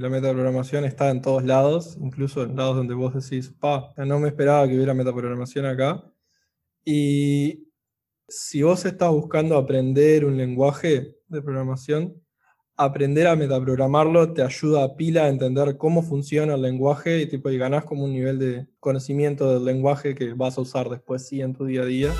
La metaprogramación está en todos lados, incluso en lados donde vos decís, pa, no me esperaba que hubiera metaprogramación acá. Y si vos estás buscando aprender un lenguaje de programación, aprender a metaprogramarlo te ayuda a pila a entender cómo funciona el lenguaje y, tipo, y ganás como un nivel de conocimiento del lenguaje que vas a usar después sí en tu día a día.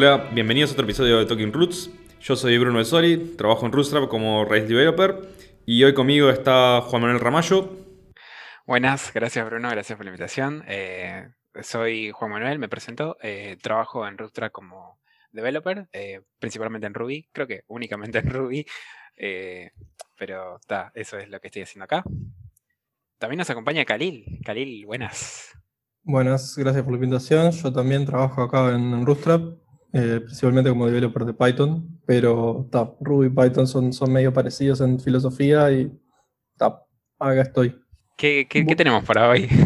Hola, bienvenidos a otro episodio de Talking Roots. Yo soy Bruno Esori, trabajo en Rootstrap como Rails Developer y hoy conmigo está Juan Manuel Ramallo. Buenas, gracias Bruno, gracias por la invitación. Eh, soy Juan Manuel, me presento, eh, trabajo en Rootstrap como developer, eh, principalmente en Ruby, creo que únicamente en Ruby, pero está, eso es lo que estoy haciendo acá. También nos acompaña Khalil. Khalil, buenas. Buenas, gracias por la invitación. Yo también trabajo acá en, en Rootstrap eh, principalmente como developer de Python, pero Ruby y Python son, son medio parecidos en filosofía y ta, acá estoy. ¿Qué, tenemos para hoy?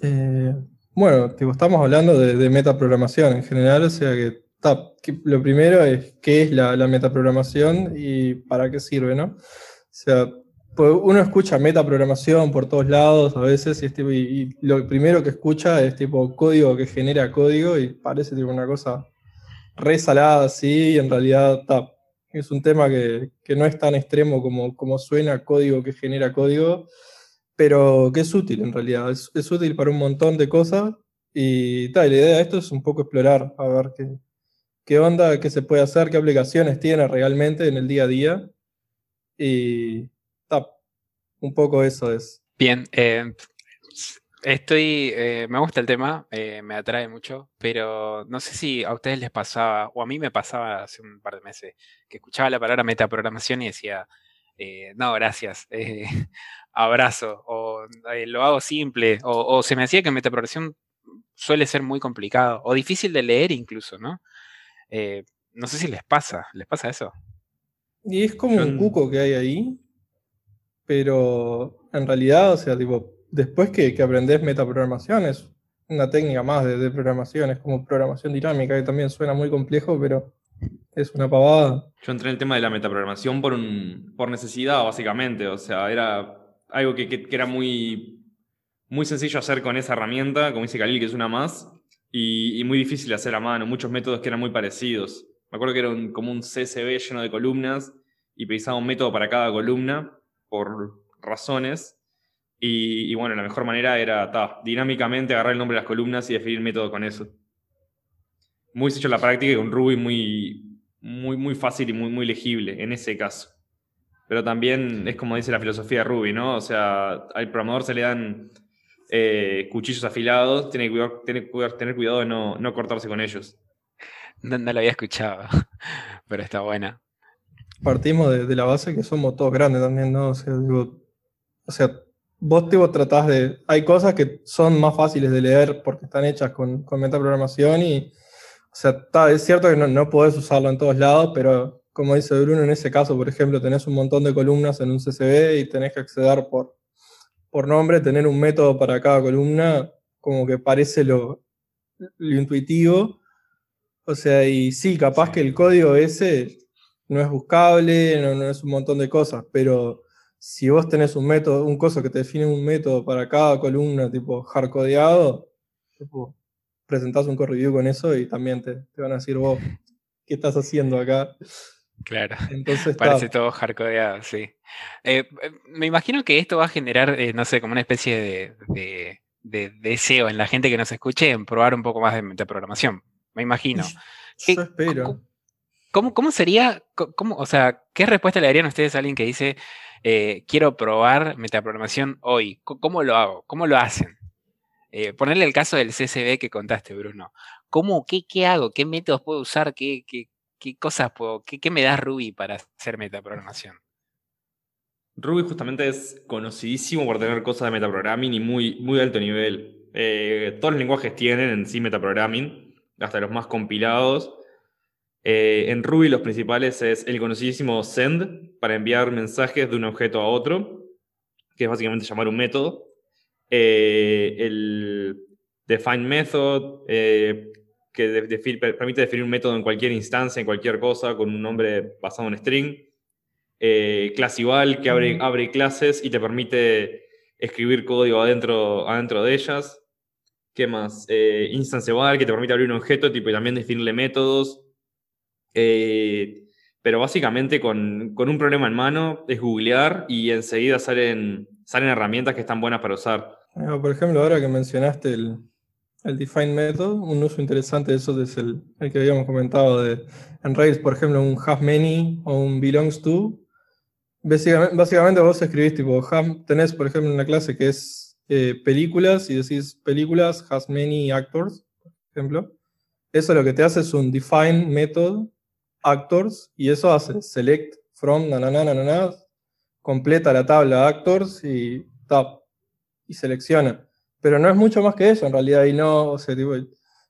Eh, bueno, estamos hablando de, metaprogramación en general, o sea que, lo primero es qué es la, la, metaprogramación y para qué sirve, ¿no? O sea, uno escucha metaprogramación por todos lados a veces y, lo primero que escucha es tipo código que genera código y parece tipo una cosa resalada así y en realidad es un tema que, no es tan extremo como, como suena código que genera código, pero que es útil en realidad, es, útil para un montón de cosas y, tal la idea de esto es un poco explorar, a ver qué, qué onda, qué se puede hacer, qué aplicaciones tiene realmente en el día a día y un poco eso es. Bien, eh, estoy, eh, me gusta el tema, eh, me atrae mucho, pero no sé si a ustedes les pasaba, o a mí me pasaba hace un par de meses, que escuchaba la palabra metaprogramación y decía, no, gracias, abrazo, o lo hago simple, o, se me hacía que metaprogramación suele ser muy complicado, o difícil de leer incluso, ¿no? no sé si les pasa, ¿les pasa eso? Y es como un cuco que hay ahí, pero en realidad, o sea, tipo, después que, que aprendes metaprogramación, es una técnica más de, programación, es como programación dinámica, que también suena muy complejo, pero es una pavada. Yo entré en el tema de la metaprogramación por, un, por necesidad, básicamente. O sea, era algo que, era muy, muy sencillo hacer con esa herramienta, como dice Khalil, que es una más, y, muy difícil de hacer a mano. Muchos métodos que eran muy parecidos. Me acuerdo que era como un CSV lleno de columnas y pensaba un método para cada columna por razones. Y, bueno, la mejor manera era dinámicamente agarrar el nombre de las columnas y definir método con eso. Muy sencillo la práctica y con Ruby muy, muy, muy fácil y muy, muy legible en ese caso. Pero también es como dice la filosofía de Ruby, ¿no? O sea, al programador se le dan eh, cuchillos afilados, tiene que cuidar, tiene que tener cuidado de no, no cortarse con ellos. No, no, lo había escuchado, pero está buena partimos de, la base que somos todos grandes también, ¿no? O sea, digo, o sea vos tipo, tratás de... Hay cosas que son más fáciles de leer porque están hechas con, con metaprogramación y, o sea, está, es cierto que no, no podés usarlo en todos lados, pero como dice Bruno, en ese caso, por ejemplo, tenés un montón de columnas en un CSV y tenés que acceder por, por nombre, tener un método para cada columna, como que parece lo, lo intuitivo. O sea, y sí, capaz que el código ese no es buscable, no, es un montón de cosas, pero si vos tenés un método, un coso que te define un método para cada columna, tipo hardcodeado, tipo, presentás un core review con eso y también te, van a decir vos, ¿qué estás haciendo acá? Claro. Entonces, Parece todo hardcodeado, sí. Eh, me imagino que esto va a generar, eh, no sé, como una especie de, deseo en la gente que nos escuche en probar un poco más de, programación. Me imagino. Yo espero. ¿Cómo, sería, cómo, o sea, qué respuesta le darían ustedes a alguien que dice, eh, quiero probar metaprogramación hoy? ¿Cómo lo hago? ¿Cómo lo hacen? Eh, ponerle el caso del CSV que contaste, Bruno. ¿Cómo, qué, qué hago? ¿Qué métodos puedo usar? ¿Qué, qué, cosas puedo, qué, me da Ruby para hacer metaprogramación? Ruby justamente es conocidísimo por tener cosas de metaprogramming y muy, muy alto nivel. Eh, todos los lenguajes tienen en sí metaprogramming, hasta los más compilados. Eh, en Ruby los principales es el conocidísimo send para enviar mensajes de un objeto a otro, que es básicamente llamar un método. Eh, el define method, eh, que permite definir un método en cualquier instancia, en cualquier cosa, con un nombre basado en string. Class igual, que abre, abre clases y te permite escribir código adentro, adentro de ellas. ¿Qué más? Eh, instance igual, que te permite abrir un objeto tipo, y también definirle métodos. Eh, pero básicamente con, un problema en mano es googlear y enseguida salen, salen herramientas que están buenas para usar. Por ejemplo, ahora que mencionaste el, define method, un uso interesante de eso es el, que habíamos comentado de, en Rails, por ejemplo, un have many o un belongs to. Básicamente, vos escribís tipo, tenés por ejemplo una clase que es eh, películas y decís películas has many actors, por ejemplo. Eso lo que te hace es un define method actors y eso hace select from na, na, na, na, completa la tabla actors y tap y selecciona. Pero no es mucho más que eso en realidad y no, o sea, tipo,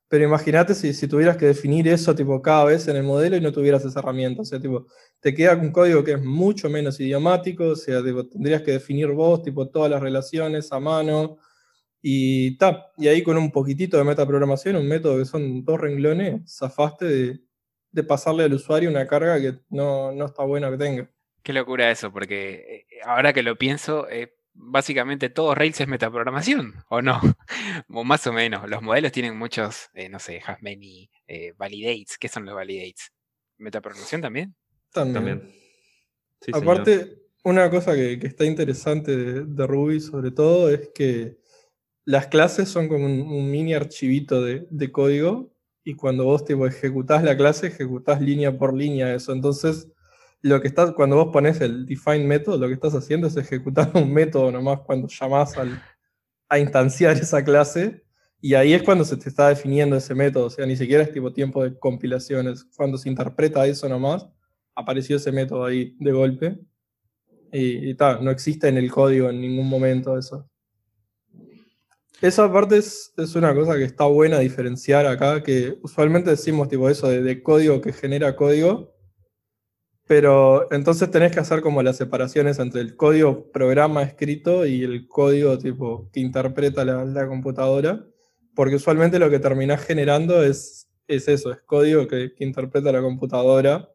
pero imagínate si, si, tuvieras que definir eso tipo cada vez en el modelo y no tuvieras esa herramienta, o sea, tipo, te queda un código que es mucho menos idiomático, o sea, tendrías que definir vos tipo todas las relaciones a mano y tap, y ahí con un poquitito de metaprogramación, un método que son dos renglones, zafaste de, de pasarle al usuario una carga que no, está buena que tenga. Qué locura eso, porque eh, ahora que lo pienso, eh, básicamente todo Rails es metaprogramación, ¿o no? o más o menos. Los modelos tienen muchos, eh, no sé, has many validates. ¿Qué son los validates? ¿Metaprogramación también? También. Aparte, una cosa que, está interesante de, Ruby sobre todo es que las clases son como un, mini archivito de, de código y cuando vos tipo, ejecutás la clase, ejecutás línea por línea eso. Entonces, lo que estás, cuando vos pones el define método, lo que estás haciendo es ejecutar un método nomás cuando llamás al, a instanciar esa clase. Y ahí es cuando se te está definiendo ese método. O sea, ni siquiera es tipo tiempo de compilaciones. Cuando se interpreta eso nomás, apareció ese método ahí de golpe. Y, y no existe en el código en ningún momento eso. Esa parte es, una cosa que está buena diferenciar acá, que usualmente decimos tipo eso de, código que genera código, pero entonces tenés que hacer como las separaciones entre el código programa escrito y el código tipo que interpreta la, computadora, porque usualmente lo que terminás generando es, es eso, es código que, interpreta la computadora.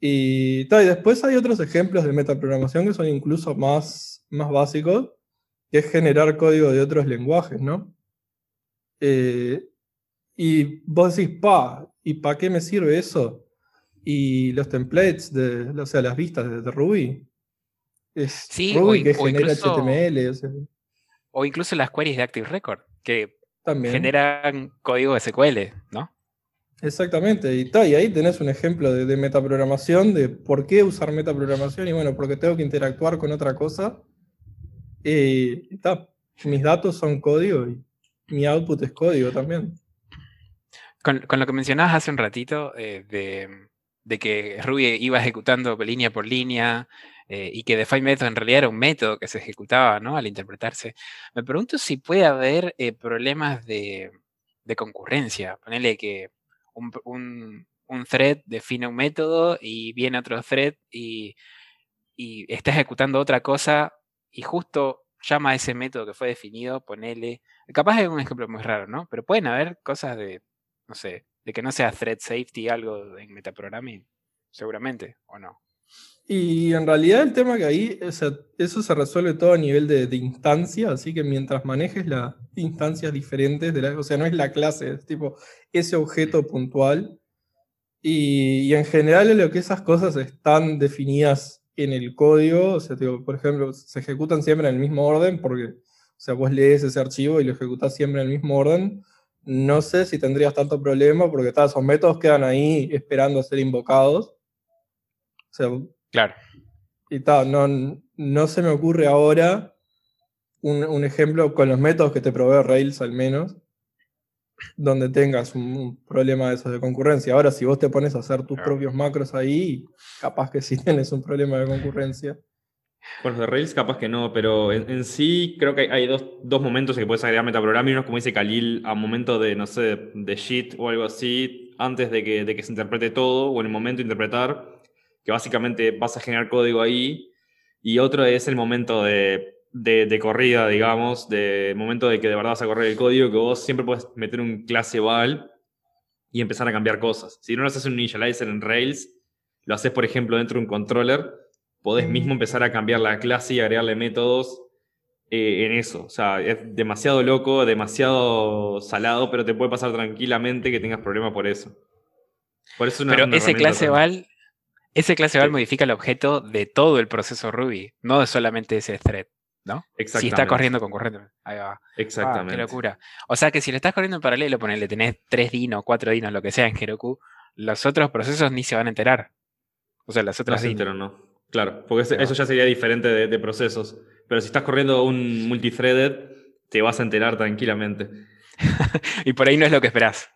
Y, y después hay otros ejemplos de metaprogramación que son incluso más, más básicos que es generar código de otros lenguajes, ¿no? Eh, y vos decís, pa, ¿y para qué me sirve eso? Y los templates, de, o sea, las vistas de, Ruby. Es Ruby que genera HTML. O, incluso las queries de Active Record, que generan código SQL, ¿no? Exactamente, y, y ahí tenés un ejemplo de, de, metaprogramación, de por qué usar metaprogramación, y bueno, porque tengo que interactuar con otra cosa y mis datos son código y mi output es código también. Con, lo que mencionabas hace un ratito eh, de, que Ruby iba ejecutando línea por línea eh, y que define method en realidad era un método que se ejecutaba ¿no? al interpretarse, me pregunto si puede haber eh, problemas de, concurrencia. Ponele que un, thread define un método y viene otro thread y, y está ejecutando otra cosa y justo llama a ese método que fue definido, ponele. Capaz es un ejemplo muy raro, ¿no? Pero pueden haber cosas de, no sé, de que no sea thread safety, algo en metaprogramming, seguramente, o no. Y en realidad el tema que ahí, eso se resuelve todo a nivel de, instancia, así que mientras manejes las instancias diferentes, de la, o sea, no es la clase, es tipo ese objeto puntual. Y, y en general lo que esas cosas están definidas en el código, o sea, por ejemplo, se ejecutan siempre en el mismo orden, porque, o sea, vos lees ese archivo y lo ejecutás siempre en el mismo orden. No sé si tendrías tanto problema, porque tal, esos métodos quedan ahí esperando a ser invocados. O sea, claro. Y tal, no, no se me ocurre ahora un, un ejemplo con los métodos que te provee Rails al menos, donde tengas un, problema de esos de concurrencia. Ahora, si vos te pones a hacer tus propios macros ahí, capaz que sí tienes un problema de concurrencia. Bueno, de Rails capaz que no, pero en, sí creo que hay dos, momentos en que puedes agregar metaprogramming. Uno como dice Khalil, a momento de, no sé, de shit o algo así, antes de que, de que se interprete todo, o en el momento de interpretar, que básicamente vas a generar código ahí. Y otro es el momento de de, de, corrida, digamos, de momento de que de verdad vas a correr el código, que vos siempre puedes meter un clase val y empezar a cambiar cosas. Si no lo haces un initializer en Rails, lo haces, por ejemplo, dentro de un controller, podés mismo empezar a cambiar la clase y agregarle métodos eh, en eso. O sea, es demasiado loco, demasiado salado, pero te puede pasar tranquilamente que tengas problemas por eso. Por eso pero ese clase val, ese clase val modifica el objeto de todo el proceso Ruby, no solamente ese thread. ¿No? Exactamente. Si está corriendo concurrente. Ahí va. Exactamente. qué locura. O sea que si le estás corriendo en paralelo, ponele, tenés tres dinos, cuatro dinos, lo que sea en Heroku, los otros procesos ni se van a enterar. O sea, las otras no no. Claro, porque eso ya sería diferente de, procesos. Pero si estás corriendo un multithreaded, te vas a enterar tranquilamente. y por ahí no es lo que esperás.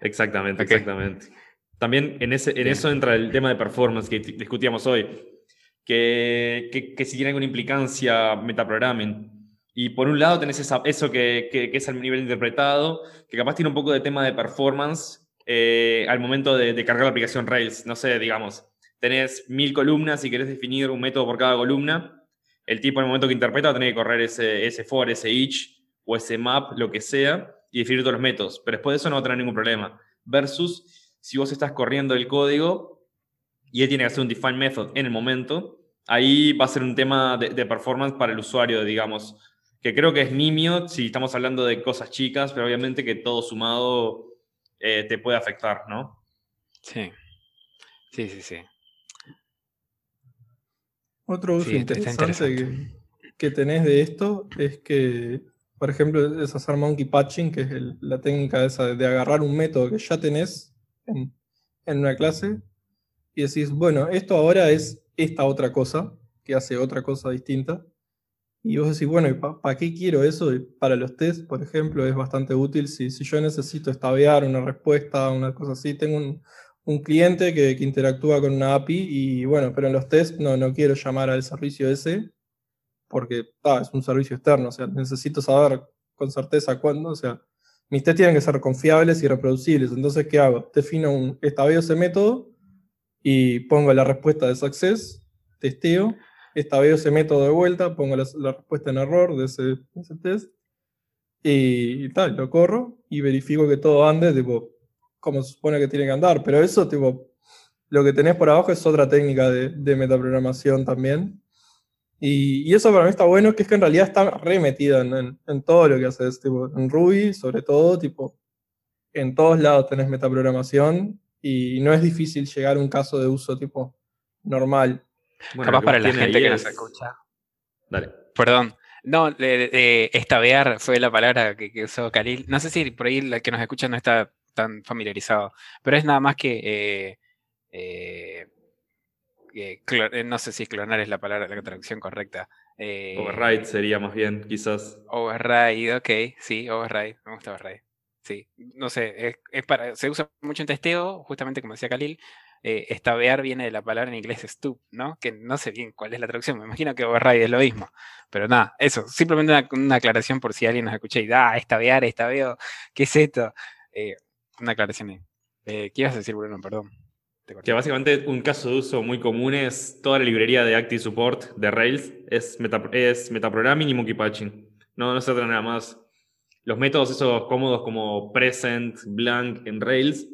Exactamente, exactamente. También en, ese, en eso entra el tema de performance que discutíamos hoy que, que, si tiene alguna implicancia metaprogramming. Y por un lado tenés eso que, que, es al nivel interpretado, que capaz tiene un poco de tema de performance eh, al momento de, cargar la aplicación Rails. No sé, digamos, tenés mil columnas y querés definir un método por cada columna. El tipo en el momento que interpreta va a tener que correr ese, ese for, ese each o ese map, lo que sea, y definir todos los métodos. Pero después de eso no va a tener ningún problema. Versus si vos estás corriendo el código y él tiene que hacer un define method en el momento, ahí va a ser un tema de, performance para el usuario, digamos, que creo que es nimio si estamos hablando de cosas chicas, pero obviamente que todo sumado eh, te puede afectar, ¿no? Sí, sí, sí, sí. Otro uso interesante, que, tenés de esto es que, por ejemplo, es hacer monkey patching, que es la técnica esa de, agarrar un método que ya tenés en, en una clase y decís, bueno, esto ahora es esta otra cosa, que hace otra cosa distinta. Y vos decís, bueno, ¿para qué quiero eso? para los tests, por ejemplo, es bastante útil. Si, si yo necesito estabear una respuesta, una cosa así, tengo un, un cliente que, que, interactúa con una API y bueno, pero en los tests no, no quiero llamar al servicio ese porque es un servicio externo, o sea, necesito saber con certeza cuándo, o sea, mis tests tienen que ser confiables y reproducibles. Entonces, ¿qué hago? Defino un estabeo ese método y pongo la respuesta de success, testeo, veo ese método de vuelta, pongo la, respuesta en error de ese, test y, tal, lo corro y verifico que todo ande tipo, como se supone que tiene que andar. Pero eso, tipo, lo que tenés por abajo es otra técnica de, metaprogramación también. Y, eso para mí está bueno, que es que en realidad está remetido en, en, todo lo que haces, tipo, en Ruby, sobre todo, tipo, en todos lados tenés metaprogramación y no es difícil llegar a un caso de uso tipo normal. Bueno, Capaz para la gente que nos escucha. Dale. Perdón. No, estabear fue la palabra que, usó Khalil. No sé si por ahí el que nos escucha no está tan familiarizado, pero es nada más que. Eh, eh, eh, no sé si clonar es la palabra, la traducción correcta. override sería más bien, quizás. Override, ok, sí, override. Me gusta override. Sí, no sé, es, para, se usa mucho en testeo, justamente como decía Khalil, eh, estabear viene de la palabra en inglés stoop, ¿no? Que no sé bien cuál es la traducción, me imagino que override es lo mismo, pero nada, eso, simplemente una, aclaración por si alguien nos escucha y da, ah, estabear, estabeo, ¿qué es esto? Eh, una aclaración ahí. Eh, ¿Qué ibas a decir, Bruno? Perdón. Que básicamente un caso de uso muy común es toda la librería de Active Support de Rails, es, es metaprogramming y monkey patching. No, no se trata nada más los métodos esos cómodos como present, blank en Rails,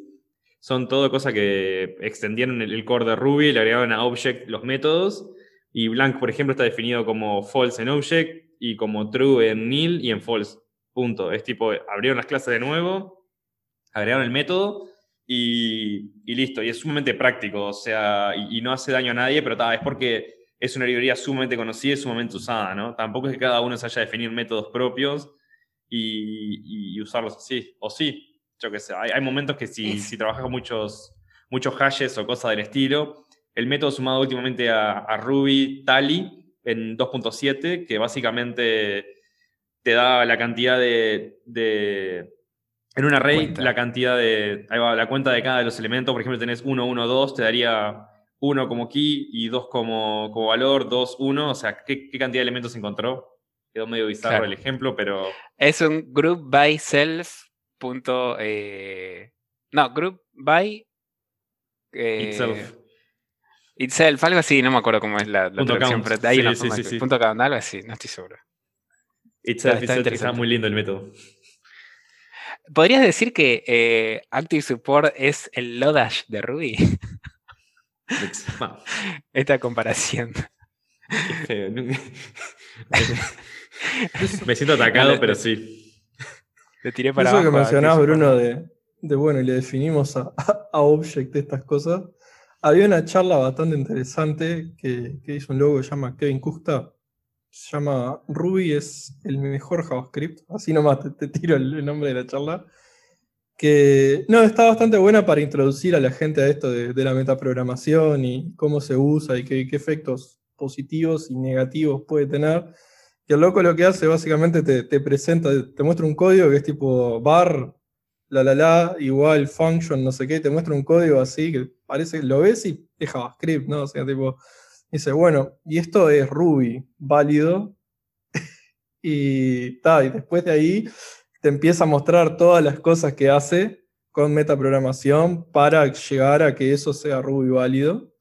son todo cosas que extendieron el, core de Ruby, le agregaban a object los métodos. Y blank, por ejemplo, está definido como false en object y como true en nil y en false. Punto. Es tipo, abrieron las clases de nuevo, agregaron el método y, listo. Y es sumamente práctico, o sea, y, no hace daño a nadie, pero es porque es una librería sumamente conocida y sumamente usada, ¿no? Tampoco es que cada uno se haya definido métodos propios y, usarlos así. O sí, yo qué sé. Hay, momentos que si, si, trabajas con muchos, muchos hashes o cosas del estilo, el método sumado últimamente a, Ruby Tally en 2.7, que básicamente te da la cantidad de, en un array, la cantidad de. Ahí va, la cuenta de cada de los elementos. Por ejemplo, tenés 1, 1, 2, te daría 1 como key y 2 como, como valor, 2, 1. O sea, ¿qué, ¿qué, cantidad de elementos encontró? Quedó medio bizarro el ejemplo, pero. Es un group by self. Eh, no, group by. Eh, itself. Itself, algo así, no me acuerdo cómo es la, la Punto traducción, pero hay Sí, una sí, forma sí, punto count, algo así, no estoy seguro. Itself, está itself, está muy lindo el método. ¿Podrías decir que eh, Active Support es el Lodash de Ruby? Esta comparación. qué feo. Me siento atacado, pero sí. Lo tiré para Eso que abajo a mencionabas, Active Bruno, de, de, bueno, y le definimos a, a Object estas cosas. Había una charla bastante interesante que, que hizo un logo que se llama Kevin Kusta. Se llama Ruby es el mejor JavaScript. Así nomás te, te tiro el, el nombre de la charla. Que no, está bastante buena para introducir a la gente a esto de, de la metaprogramación y cómo se usa y qué, qué efectos positivos y negativos puede tener. Loco lo que hace básicamente te, te presenta, te muestra un código que es tipo bar, la la la, igual, function, no sé qué, te muestra un código así que parece, lo ves y es JavaScript, ¿no? O sea, tipo, dice, bueno, y esto es Ruby, válido. y, ta, y después de ahí te empieza a mostrar todas las cosas que hace con metaprogramación para llegar a que eso sea Ruby válido.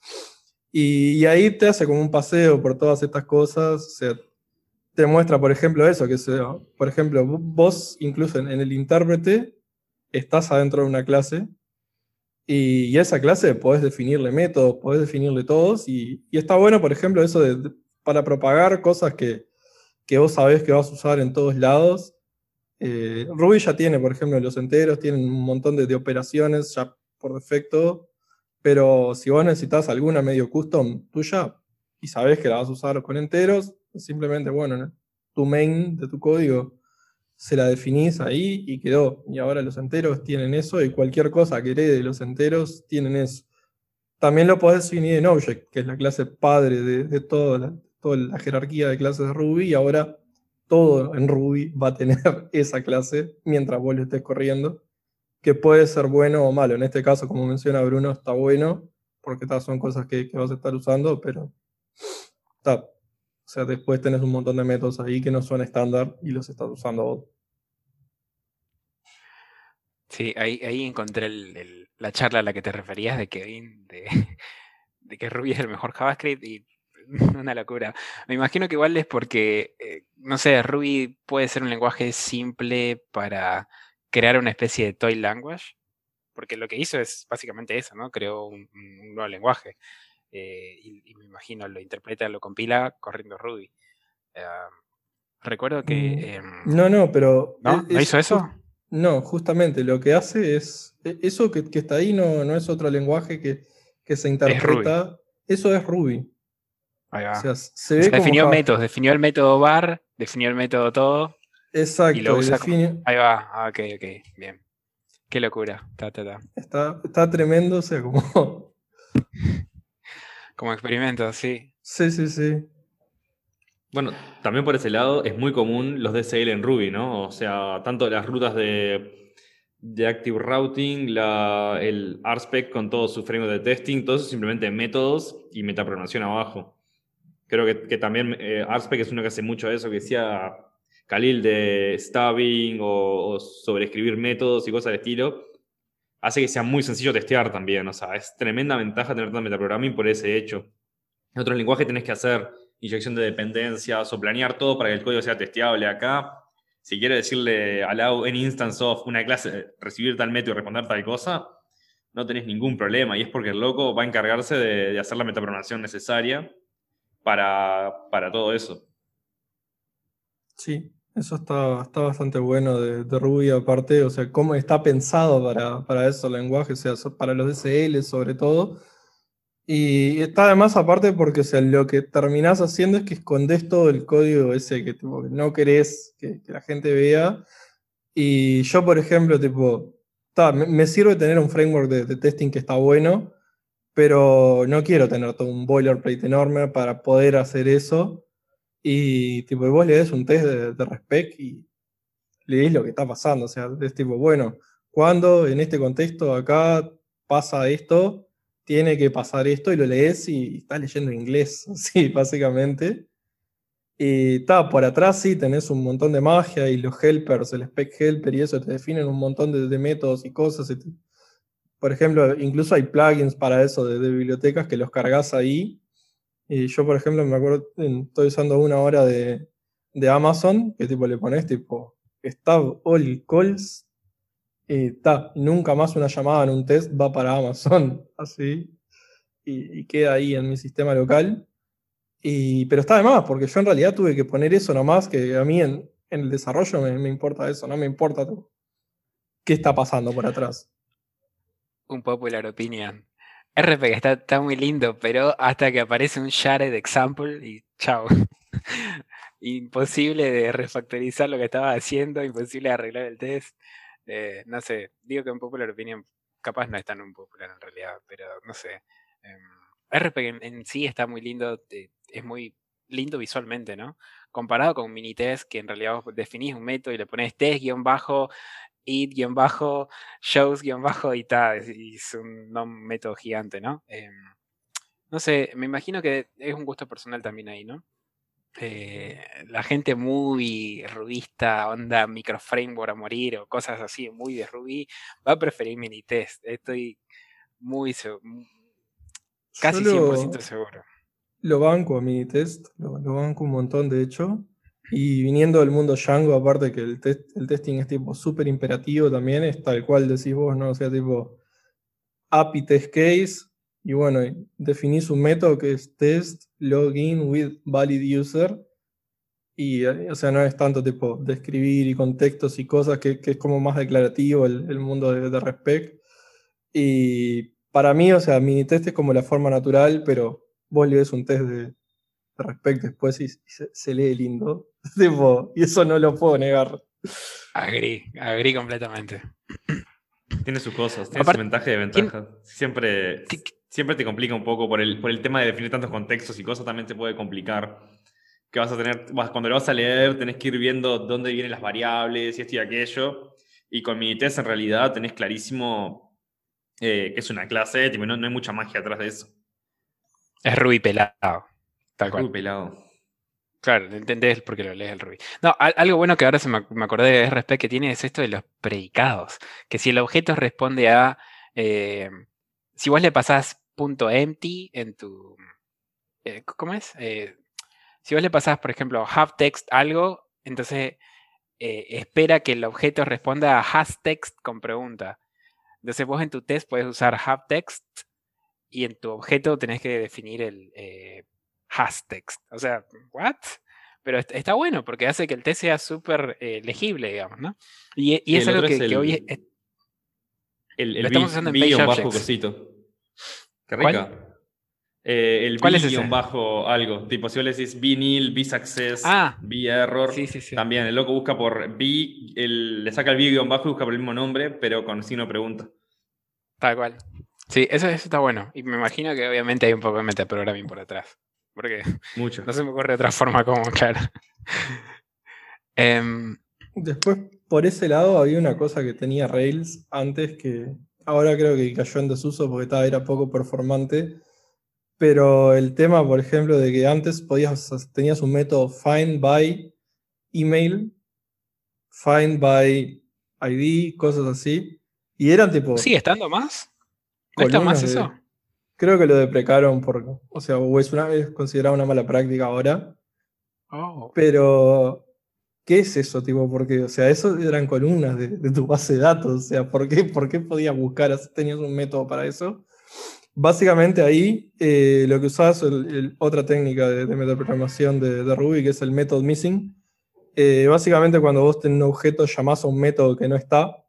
Y, y ahí te hace como un paseo por todas estas cosas. O sea, te muestra, por ejemplo, eso, que sea, por ejemplo, vos incluso en, el intérprete estás adentro de una clase y, esa clase podés definirle métodos, podés definirle todos y, está bueno, por ejemplo, eso para propagar cosas que, que vos sabés que vas a usar en todos lados. Eh, Ruby ya tiene, por ejemplo, los enteros, tienen un montón de, de operaciones ya por defecto, pero si vos necesitas alguna medio custom tuya y sabés que la vas a usar con enteros, simplemente, bueno, en tu main de tu código se la definís ahí y quedó. Y ahora los enteros tienen eso y cualquier cosa que herede los enteros tienen eso. También lo podés definir en Object, que es la clase padre de, toda, la, jerarquía de clases de Ruby, y ahora todo en Ruby va a tener esa clase mientras vos lo estés corriendo, que puede ser bueno o malo. En este caso, como menciona Bruno, está bueno, porque son cosas que, que vas a estar usando, pero o sea, después tenés un montón de métodos ahí que no son estándar y los estás usando vos. Sí, ahí, ahí encontré la charla a la que te referías de Kevin, de, de que Ruby es el mejor JavaScript y una locura. Me imagino que igual es porque, eh, no sé, Ruby puede ser un lenguaje simple para crear una especie de toy language, porque lo que hizo es básicamente eso, ¿no? Creó un, un nuevo lenguaje eh, y, y me imagino lo interpreta, lo compila corriendo Ruby. Ah, recuerdo que... em, No, no, pero. ¿No? es- ¿No es hizo eso? just- no, justamente lo que hace es. e- Eso que, que está ahí no, no es otro lenguaje que, que se interpreta. Eso es Ruby. Ahí va. O sea, se O sea, definió métodos, definió el método bar, definió el método todo. Exacto. y lo como- Ahí va, ah, ok, ok, bien. Qué locura, ta, ta, ta. está, está tremendo, o sea, como. Como experimento, sí. sí, sí, sí. Bueno, también por ese lado es muy común los DSL en Ruby, ¿no? O sea, tanto las rutas de, de Active Routing, la, el RSpec con todo su framework de testing, todo eso simplemente métodos y metaprogramación abajo. Creo que, que también eh, RSpec es uno que hace mucho eso, que decía Khalil de stabbing o, o sobreescribir métodos y cosas del estilo. Hace que sea muy sencillo testear también. O sea, es tremenda ventaja tener tanto metaprogramming por ese hecho. En otros lenguajes tenés que hacer inyección de dependencias o planear todo para que el código sea testeable. Acá, si quiero decirle allow any instance of una clase, recibir tal método y responder tal cosa, no tenés ningún problema. Y es porque el loco va a encargarse de, de hacer la metaprogramación necesaria para, para todo eso. Sí, eso está, está bastante bueno de, Ruby aparte, o sea, cómo está pensado para, para esos lenguajes, o sea, para los DSL sobre todo. Y está además aparte porque o sea, lo que terminás haciendo es que escondes todo el código ese que, no querés que, la gente vea. Y yo, por ejemplo, tipo, ta, me, sirve tener un framework de testing que está bueno, pero no quiero tener todo un boilerplate enorme para poder hacer eso. Y tipo, vos le des un test de, de respect y lees lo que está pasando. O sea, es tipo, bueno, cuando en este contexto acá pasa esto, tiene que pasar esto y lo lees y estás leyendo inglés, así, básicamente. Y está, por atrás sí tenés un montón de magia y los helpers, el spec helper y eso te definen un montón de, de métodos y cosas. y te- por ejemplo, incluso hay plugins para eso de, bibliotecas que los cargas ahí. Y yo, por ejemplo, me acuerdo, estoy usando una hora de, de Amazon, que tipo le pones tipo, stab all calls, y está, nunca más una llamada en un test va para Amazon, así, y, queda ahí en mi sistema local. Y, pero está de más, porque yo en realidad tuve que poner eso nomás, que a mí en, el desarrollo me, me, importa eso, no me importa qué está pasando por atrás. Un popular opinion. RP está, está muy lindo, pero hasta que aparece un shared example y chao. imposible de refactorizar lo que estaba haciendo, imposible de arreglar el test. Eh, no sé, digo que un popular opinion capaz no es tan un popular en realidad, pero no sé. Eh, RPG en, sí está muy lindo, es muy lindo visualmente, ¿no? Comparado con Minitest, que en realidad vos definís un método y le pones test-bajo, shows-bajo y es un, método gigante, ¿no? Em, no sé, me imagino que es un gusto personal también ahí, ¿no? Eh, la gente muy rubista, onda microframework a morir o cosas así, muy de Ruby, va a preferir Minitest. Estoy muy casi 100% seguro. Lo banco a Minitest, lo, lo banco un montón de hecho. Y viniendo del mundo Django, aparte que el, el testing es tipo súper imperativo también, es tal cual decís vos, ¿no? O sea, tipo API test case, y bueno, definís un método que es test login with valid user. Y, eh, o sea, no es tanto tipo describir y contextos y cosas, que, es como más declarativo el, mundo de, de, respect. Y para mí, o sea, mi test es como la forma natural, pero vos le un test de, de respect después y, se, lee lindo. tipo, y eso no lo puedo negar. Agri, agri completamente. Tiene sus cosas, tiene su ventaja y ventaja. Siempre siempre te complica un poco por el, por el tema de definir tantos contextos y cosas, también te puede complicar. Que vas a tener, cuando lo vas a leer, tenés que ir viendo dónde vienen las variables y esto y aquello. Y con Minitest en realidad tenés clarísimo eh, que es una clase, tipo, no, no, hay mucha magia atrás de eso. Es Ruby pelado. Tal cual. Ruby pelado. Claro, entendés porque lo lees el Ruby. No, algo bueno que ahora se me, acordé de RSP que tiene es esto de los predicados. Que si el objeto responde a. Eh, si vos le pasás punto empty en tu... Eh, ¿Cómo es? Eh, si vos le pasás, por ejemplo, have text algo, entonces espera que el objeto responda a has text con pregunta. Entonces vos en tu test puedes usar have text y en tu objeto tenés que definir el has text. O sea, ¿what? Pero está bueno porque hace que el test sea súper legible, digamos, ¿no? Y, es algo que, hoy es, el, el estamos usando en bajo cosito. Qué rica. Eh, el ¿Cuál es bajo algo. Tipo, si vos le decís B-nil, B-success, ah, B-error, también el loco busca por B, le saca el B-bajo y busca por el mismo nombre, pero con signo pregunta. Tal cual. Sí, eso, está bueno. Y me imagino que obviamente hay un poco de metaprogramming por atrás. Porque Mucho. no se me ocurre de otra forma como, claro. Em, Después, por ese lado, había una cosa que tenía Rails antes que, Ahora creo que cayó en desuso porque estaba, era poco performante. Pero el tema, por ejemplo, de que antes podías, tenías un método find by email, find by ID, cosas así. Y eran tipo. ¿Sigue estando más? ¿No está más eso? Creo que lo deprecaron porque, o sea, es, una, es considerado una mala práctica ahora. Oh. Pero ¿Qué es eso, tipo? Porque, o sea, eso eran columnas de, tu base de datos. O sea, ¿por qué, por qué podías buscar? ¿Tenías un método para eso? Básicamente ahí eh, lo que usabas, el, otra técnica de, de metaprogramación de, de, Ruby, que es el method missing. Eh, básicamente cuando vos tenés un objeto llamás a un método que no está,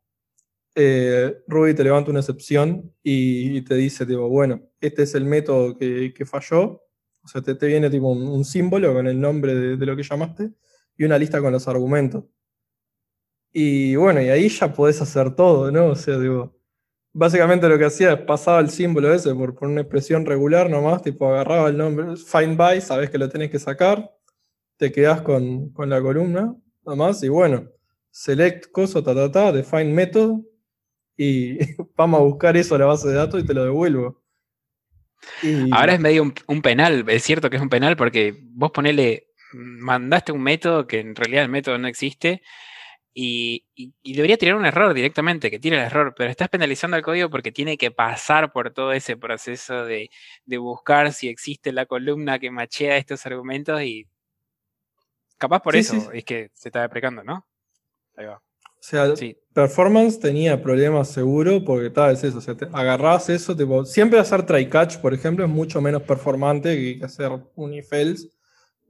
eh, Ruby te levanta una excepción y, te dice, tipo, bueno, este es el método que, que falló. O sea, te, te viene tipo un, símbolo con el nombre de lo que llamaste y una lista con los argumentos. Y bueno, y ahí ya podés hacer todo, ¿no? O sea, digo, básicamente lo que hacía es pasaba el símbolo ese por, por una expresión regular nomás, tipo agarraba el nombre, find by, sabes que lo tenés que sacar, te quedás con, con la columna nomás, y bueno, select coso, ta, ta, ta, define método, y vamos a buscar eso a la base de datos y te lo devuelvo. Ahora es medio un, un, penal, es cierto que es un penal porque vos ponele mandaste un método que en realidad el método no existe Y, debería tirar un error directamente, que tire el error, pero estás penalizando al código porque tiene que pasar por todo ese proceso de, buscar si existe la columna que machea estos argumentos y capaz por eso es que se está deprecando, ¿no? Ahí va. O sea, performance tenía problemas seguro porque tal, es eso, o sea, te agarrás eso, tipo, siempre hacer try catch, por ejemplo, es mucho menos performante que hacer un if else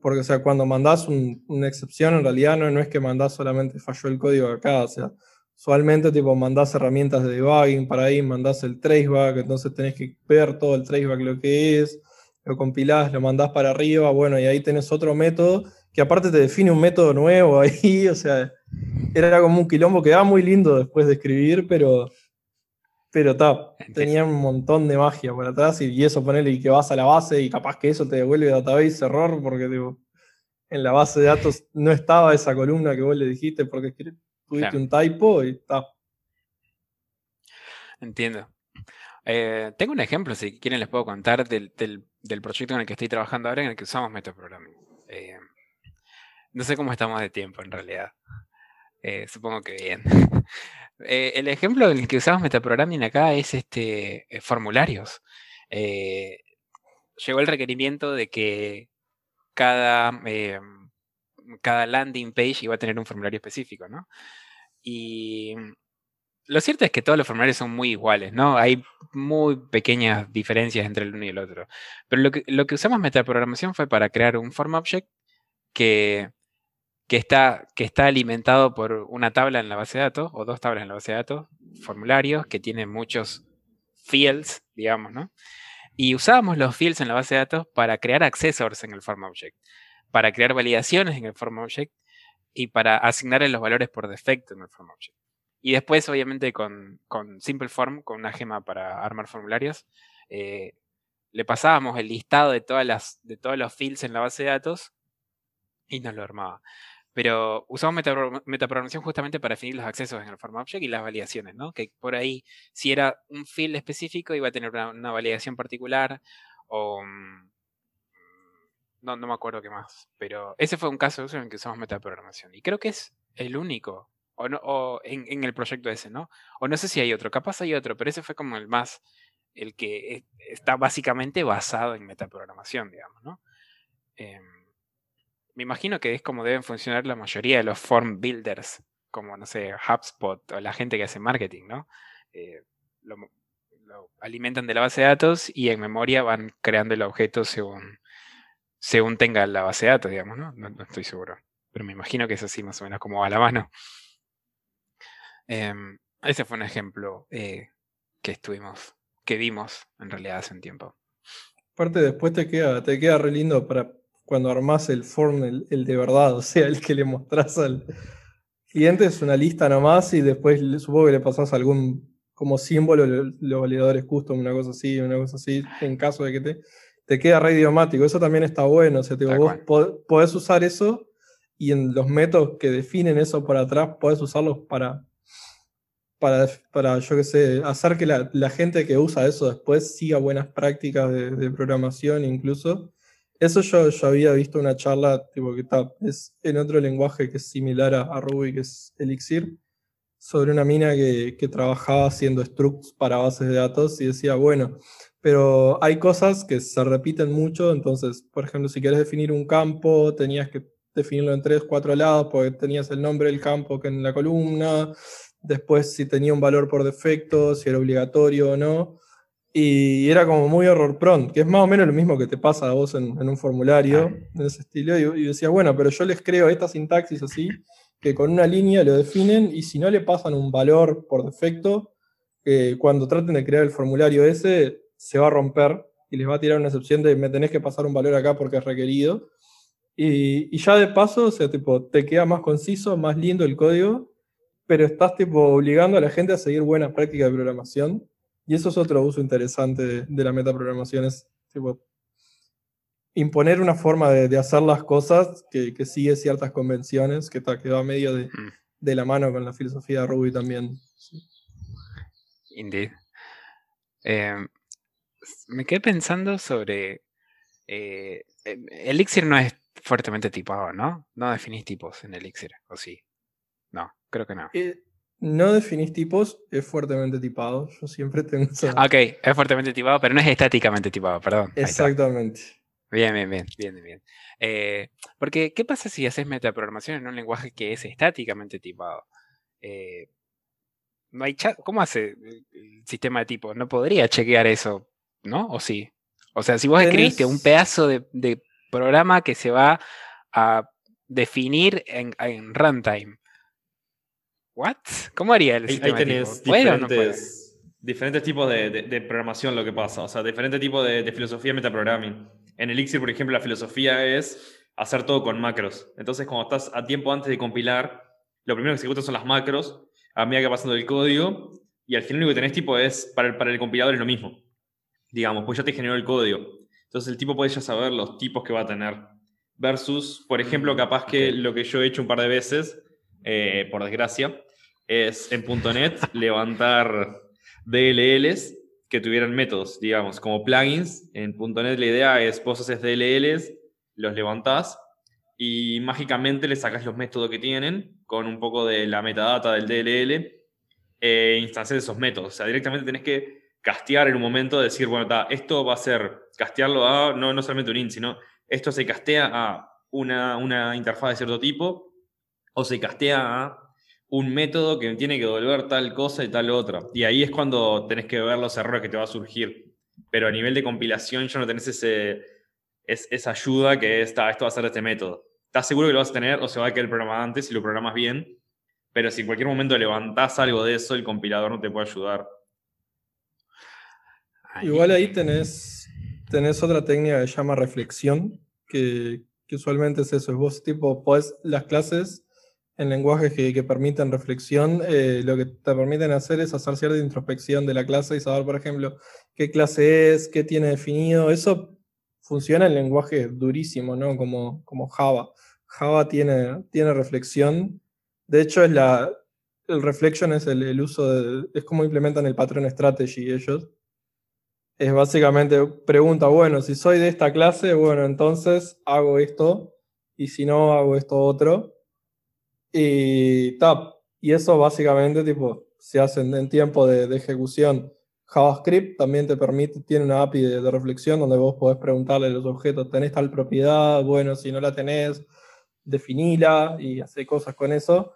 porque, o sea, cuando mandás una excepción, en realidad no, no es que mandás solamente falló el código acá, o sea, usualmente tipo mandás herramientas de debugging para ahí, mandás el traceback, entonces tenés que ver todo el traceback lo que es, lo compilás, lo mandás para arriba, bueno, y ahí tenés otro método que aparte te define un método nuevo ahí, o sea, era como un quilombo, quedaba muy lindo después de escribir, pero pero tenía un montón de magia por atrás y, eso ponerle que vas a la base y capaz que eso te devuelve database error porque en la base de datos no estaba esa columna que vos le dijiste porque tuviste un typo y está. Entiendo. Eh, tengo un ejemplo, si quieren les puedo contar del, proyecto en el que estoy trabajando ahora, en el que usamos metaprogramming. Eh, no sé cómo estamos de tiempo en realidad. Eh, supongo que bien. Eh, el ejemplo en que usamos metaprogramming acá es este, eh, formularios. llegó el requerimiento de que cada, cada landing page iba a tener un formulario específico, ¿no? Y lo cierto es que todos los formularios son muy iguales, ¿no? Hay muy pequeñas diferencias entre el uno y el otro. Pero lo que, lo que usamos metaprogramación fue para crear un form object que que está, que está alimentado por una tabla en la base de datos, o dos tablas en la base de datos, formularios que tienen muchos fields, digamos, ¿no? Y usábamos los fields en la base de datos para crear accessors en el form object, para crear validaciones en el form object y para asignarle los valores por defecto en el form object. Y después, obviamente, con, con Simple Form, con una gema para armar formularios, eh, le pasábamos el listado de, todas las, de todos los fields en la base de datos y nos lo armaba. Pero usamos metaprogramación justamente para definir los accesos en el form object y las validaciones, ¿no? Que por ahí, si era un field específico, iba a tener una, validación particular o... Mm, no, no me acuerdo qué más. Pero ese fue un caso en el que usamos metaprogramación. Y creo que es el único. O, no, o en, el proyecto ese, ¿no? O no sé si hay otro. Capaz hay otro, pero ese fue como el más... El que está básicamente basado en metaprogramación, digamos, ¿no? Eh, me imagino que es como deben funcionar la mayoría de los form builders, como, no sé, HubSpot o la gente que hace marketing, ¿no? Eh, lo, alimentan de la base de datos y en memoria van creando el objeto según, según tenga la base de datos, digamos, ¿no? ¿no? estoy seguro. Pero me imagino que es así más o menos como a la mano. Em, ese fue un ejemplo eh, que estuvimos, que vimos en realidad hace un tiempo. Aparte después te queda, te queda re lindo para cuando armás el form, el, de verdad, o sea, el que le mostrás al cliente es una lista nomás y después supongo que le pasás algún como símbolo los validadores custom, una cosa así, una cosa así, en caso de que te, te queda re idiomático. Eso también está bueno, o sea, vos podés usar eso y en los métodos que definen eso por atrás, podés usarlos para, para, para yo qué sé, hacer que la, gente que usa eso después siga buenas prácticas de, de programación incluso eso yo, yo, había visto una charla, tipo que está, es en otro lenguaje que es similar a, Ruby, que es Elixir, sobre una mina que, que, trabajaba haciendo structs para bases de datos y decía, bueno, pero hay cosas que se repiten mucho, entonces, por ejemplo, si quieres definir un campo, tenías que definirlo en tres, cuatro lados, porque tenías el nombre del campo que en la columna, después si tenía un valor por defecto, si era obligatorio o no. Y era como muy error prone, que es más o menos lo mismo que te pasa a vos en, un formulario, de ese estilo. Y, decía, bueno, pero yo les creo esta sintaxis así, que con una línea lo definen y si no le pasan un valor por defecto, eh, cuando traten de crear el formulario ese, se va a romper y les va a tirar una excepción de me tenés que pasar un valor acá porque es requerido. Y, y ya de paso, o sea, tipo, te queda más conciso, más lindo el código, pero estás tipo obligando a la gente a seguir buenas prácticas de programación y eso es otro uso interesante de, la metaprogramación, es tipo, imponer una forma de, hacer las cosas que, sigue ciertas convenciones, que, que va medio de, mm. de, la mano con la filosofía de Ruby también. Indeed. Em, me quedé pensando sobre... Eh, em, Elixir no es fuertemente tipado, ¿no? No definís tipos en Elixir, ¿o sí? No, creo que no. Eh, no definís tipos, es fuertemente tipado. Yo siempre tengo esa- Ok, es fuertemente tipado, pero no es estáticamente tipado, perdón. Exactamente. Bien, bien, bien, bien, bien. Eh, porque, ¿qué pasa si haces metaprogramación en un lenguaje que es estáticamente tipado? Eh, no hay cha- ¿Cómo hace el, sistema de tipos? No podría chequear eso, ¿no? ¿O sí? O sea, si vos escribiste un pedazo de, de programa que se va a definir en, en runtime. ¿What? ¿Cómo haría el Ahí, ahí sistema de tenés o no diferentes, diferentes tipos de, de- de programación lo que pasa, o sea, diferentes tipos de, de filosofía metaprogramming. En Elixir, por ejemplo, la filosofía es hacer todo con macros. Entonces, cuando estás a tiempo antes de compilar, lo primero que se ejecuta son las macros, a medida que va pasando el código, y al final lo único que tenés tipo es, para el, para el compilador es lo mismo. Digamos, pues ya te generó el código. Entonces el tipo puede ya saber los tipos que va a tener. Versus, por ejemplo, capaz que ok. lo que yo he hecho un par de veces, eh, por desgracia, es en .NET levantar DLLs que tuvieran métodos, digamos, como plugins. En .NET la idea es vos haces DLLs, los levantás y mágicamente le sacás los métodos que tienen con un poco de la metadata del DLL e instancias esos métodos. O sea, directamente tenés que castear en un momento, decir, bueno, ta, esto va a ser, castearlo a, no, no solamente un int, sino esto se castea a una, una interfaz de cierto tipo o se castea a un método que tiene que devolver tal cosa y tal otra. Y ahí es cuando tenés que ver los errores que te va a surgir. Pero a nivel de compilación ya no tenés ese, es, esa ayuda que está, esto va a ser este método. ¿Estás seguro que lo vas a tener o se va a quedar el programa antes si lo programas bien? Pero si en cualquier momento levantás algo de eso, el compilador no te puede ayudar. Igual ahí tenés, tenés otra técnica que se llama reflexión, que, que usualmente es eso. Es vos, tipo, podés las clases en lenguajes que, que permiten reflexión, eh, lo que te permiten hacer es hacer cierta introspección de la clase y saber, por ejemplo, qué clase es, qué tiene definido. Eso funciona en lenguajes durísimos, ¿no? Como, como Java. Java tiene, tiene reflexión. De hecho, la, el reflection es el, el uso de. es como implementan el patrón strategy ellos. Es básicamente pregunta, bueno, si soy de esta clase, bueno, entonces hago esto, y si no, hago esto otro. Y tap. Y eso básicamente tipo, se hace en, tiempo de, de ejecución. JavaScript también te permite, tiene una API de, reflexión donde vos podés preguntarle a los objetos, ¿tenés tal propiedad? Bueno, si no la tenés, definila y hacer cosas con eso.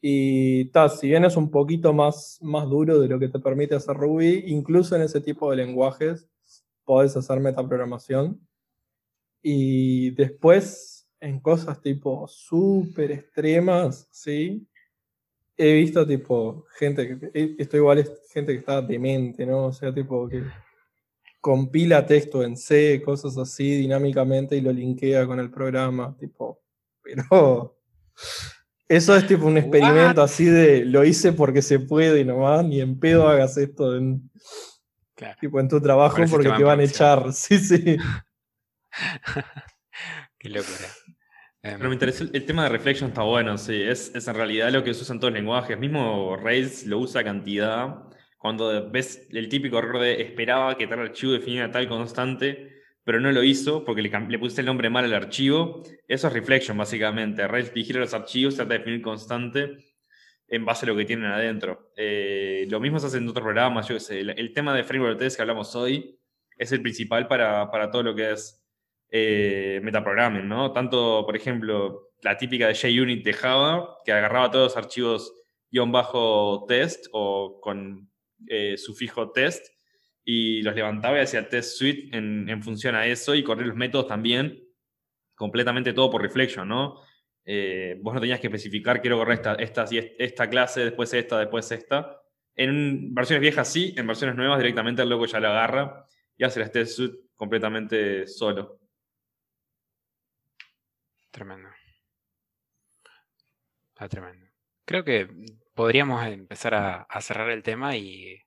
Y ta, si bien es un poquito más, más duro de lo que te permite hacer Ruby, incluso en ese tipo de lenguajes podés hacer metaprogramación. Y después, en cosas tipo súper extremas, ¿sí? He visto tipo gente que, esto igual es gente que está demente, ¿no? O sea, tipo que compila texto en C, cosas así dinámicamente y lo linkea con el programa, tipo, pero eso es tipo un experimento así de lo hice porque se puede y nomás, ni en pedo hagas esto en, Claro. tipo, en tu trabajo porque te van a echar. Sí, sí. Qué locura. Em, Pero me interesó el, tema de reflection está bueno, sí. Es, es en realidad lo que se usa en todos los lenguajes. Mismo Rails lo usa cantidad. Cuando ves el típico error de esperaba que tal archivo definiera tal constante, pero no lo hizo porque le, le pusiste el nombre mal al archivo. Eso es reflection, básicamente. Rails digiere los archivos, trata de definir constante en base a lo que tienen adentro. Eh, lo mismo se hace en otros programas, yo sé. El, el tema de framework test que hablamos hoy es el principal para, para todo lo que es eh, metaprogramming, ¿no? Tanto, por ejemplo, la típica de JUnit de Java, que agarraba todos los archivos guion bajo test o con eh, sufijo test y los levantaba y hacía test suite en, función a eso y correr los métodos también, completamente todo por reflection, ¿no? Eh, vos no tenías que especificar, quiero correr esta, esta clase, después esta, después esta. En versiones viejas sí, en versiones nuevas directamente el loco ya la agarra y hace las test suite completamente solo. Tremendo. Está tremendo. Creo que podríamos empezar a, cerrar el tema y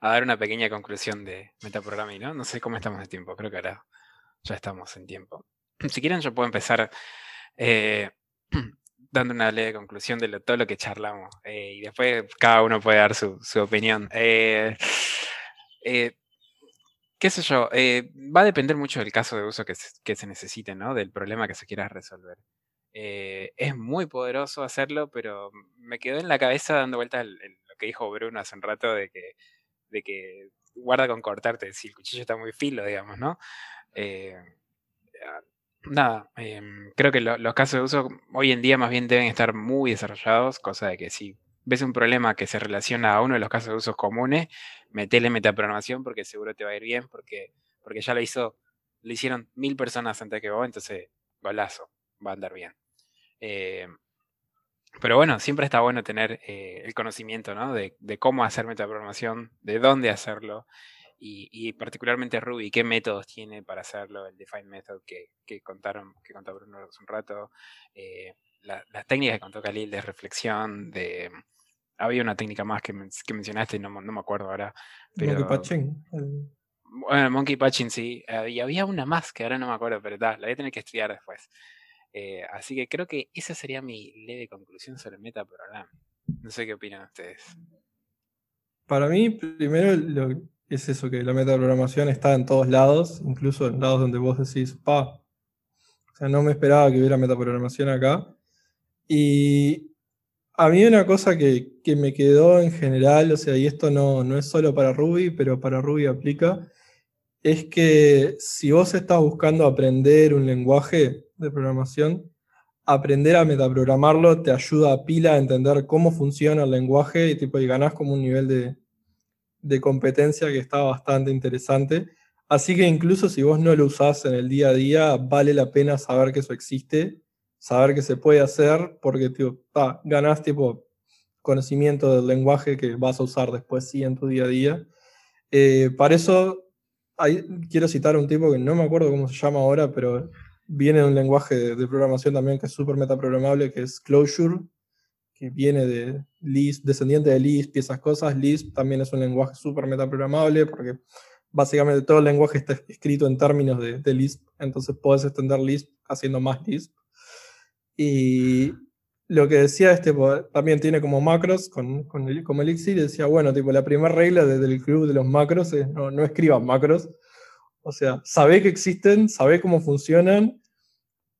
a dar una pequeña conclusión de metaprogramming, ¿no? No sé cómo estamos de tiempo, creo que ahora ya estamos en tiempo. Si quieren, yo puedo empezar eh, dando una leve conclusión de todo lo que charlamos eh, y después cada uno puede dar su, su opinión. Eh, eh, qué sé yo, eh, va a depender mucho del caso de uso que se, necesite, ¿no? Del problema que se quiera resolver. Eh, es muy poderoso hacerlo, pero me quedó en la cabeza dando vueltas lo que dijo Bruno hace un rato de que, de que guarda con cortarte si el cuchillo está muy filo, digamos, ¿no? Eh, ah, nada, em, creo que los casos de uso hoy en día más bien deben estar muy desarrollados, cosa de que si ves un problema que se relaciona a uno de los casos de usos comunes, metele metaprogramación porque seguro te va a ir bien, porque, porque ya lo hizo, lo hicieron mil personas antes que vos, entonces golazo, va a andar bien. Em, pero bueno, siempre está bueno tener eh, el conocimiento ¿no? de, de, cómo hacer metaprogramación, de dónde hacerlo, y, particularmente Ruby, qué métodos tiene para hacerlo, el Define Method que, que contaron, que contó Bruno hace un rato, eh, las técnicas que contó Khalil de reflexión, de había una técnica más que, que mencionaste y no, no, me acuerdo ahora. Monkey Patching. Bueno, Monkey Patching sí, eh, y había una más que ahora no me acuerdo, pero la voy a tener que estudiar después. Eh, así que creo que esa sería mi leve conclusión sobre metaprogramming. No sé qué opinan ustedes. Para mí, primero lo, es eso, que la metaprogramación está en todos lados, incluso en lados donde vos decís, pa, o sea, no me esperaba que hubiera metaprogramación acá. Y a mí una cosa que, me quedó en general, o sea, y esto no, no es solo para Ruby, pero para Ruby aplica, es que si vos estás buscando aprender un lenguaje de programación, aprender a metaprogramarlo te ayuda a pila a entender cómo funciona el lenguaje y, tipo, y ganás como un nivel de, de competencia que está bastante interesante. Así que incluso si vos no lo usás en el día a día, vale la pena saber que eso existe, saber que se puede hacer, porque tío, ganás tipo conocimiento del lenguaje que vas a usar después sí en tu día a día. Eh, para eso quiero citar un tipo que no me acuerdo cómo se llama ahora, pero viene de un lenguaje de, de programación también que es súper metaprogramable, que es Clojure, que viene de Lisp, descendiente de Lisp y esas cosas. Lisp también es un lenguaje súper metaprogramable porque básicamente todo el lenguaje está escrito en términos de, Lisp, entonces puedes extender Lisp haciendo más Lisp. Y lo que decía este también tiene como macros con, con el, como Elixir, decía, bueno, tipo, la primera regla del club de los macros es no, no escribas macros. O sea, sabe que existen, sabe cómo funcionan,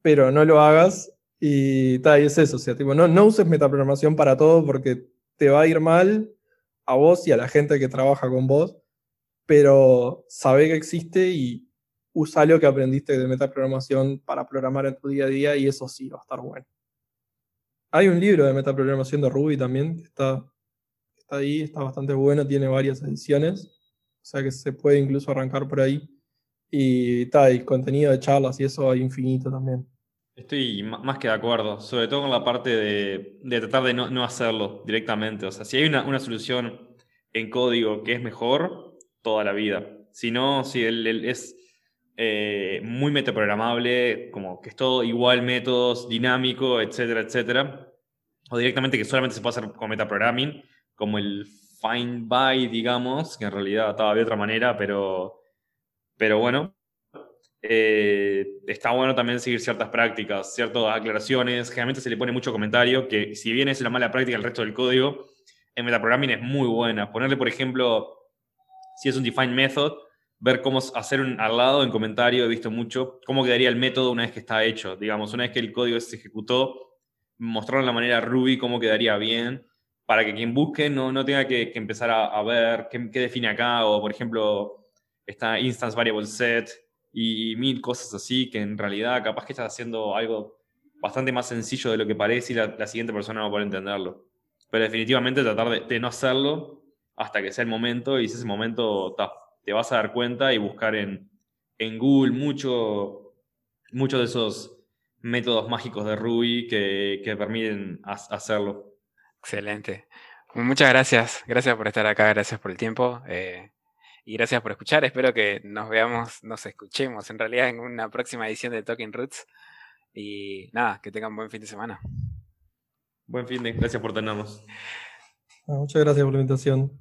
pero no lo hagas y, tal, es eso, o sea, tipo, no, no uses metaprogramación para todo porque te va a ir mal a vos y a la gente que trabaja con vos, pero sabe que existe y usa lo que aprendiste de metaprogramación para programar en tu día a día y eso sí va a estar bueno. Hay un libro de metaprogramación de Ruby también que está, está ahí, está bastante bueno, tiene varias ediciones, o sea que se puede incluso arrancar por ahí. Y tal, y contenido de charlas y eso hay infinito también. Estoy más que de acuerdo, sobre todo con la parte de, tratar de no, hacerlo directamente. O sea, si hay una, solución en código que es mejor, toda la vida. Si no, si él, es eh, muy metaprogramable, como que es todo igual, métodos, dinámico, etcétera, etcétera. O directamente que solamente se puede hacer con metaprogramming, como el find by, digamos, que en realidad estaba de otra manera, pero, pero bueno, eh, está bueno también seguir ciertas prácticas, ciertas aclaraciones. Generalmente se le pone mucho comentario, que si bien es una mala práctica el resto del código, en metaprogramming es muy buena. Ponerle, por ejemplo, si es un define method, ver cómo hacer un, al lado en comentario, he visto mucho, cómo quedaría el método una vez que está hecho. Digamos, una vez que el código se ejecutó, mostraron la manera Ruby cómo quedaría bien, para que quien busque no, no tenga que, empezar a, ver qué, qué define acá, o por ejemplo, está instance variable set, y mil cosas así que en realidad capaz que estás haciendo algo bastante más sencillo de lo que parece y la, siguiente persona no poder entenderlo. Pero definitivamente tratar de, no hacerlo hasta que sea el momento y si ese momento te vas a dar cuenta y buscar en, en Google mucho, muchos de esos métodos mágicos de Ruby que, que permiten hacerlo. Excelente. Muchas gracias. Gracias por estar acá, gracias por el tiempo. Eh, y gracias por escuchar. Espero que nos veamos, nos escuchemos en realidad en una próxima edición de Talking Roots. Y nada, que tengan buen fin de semana. Buen fin de, gracias por tenernos. Muchas gracias por la invitación.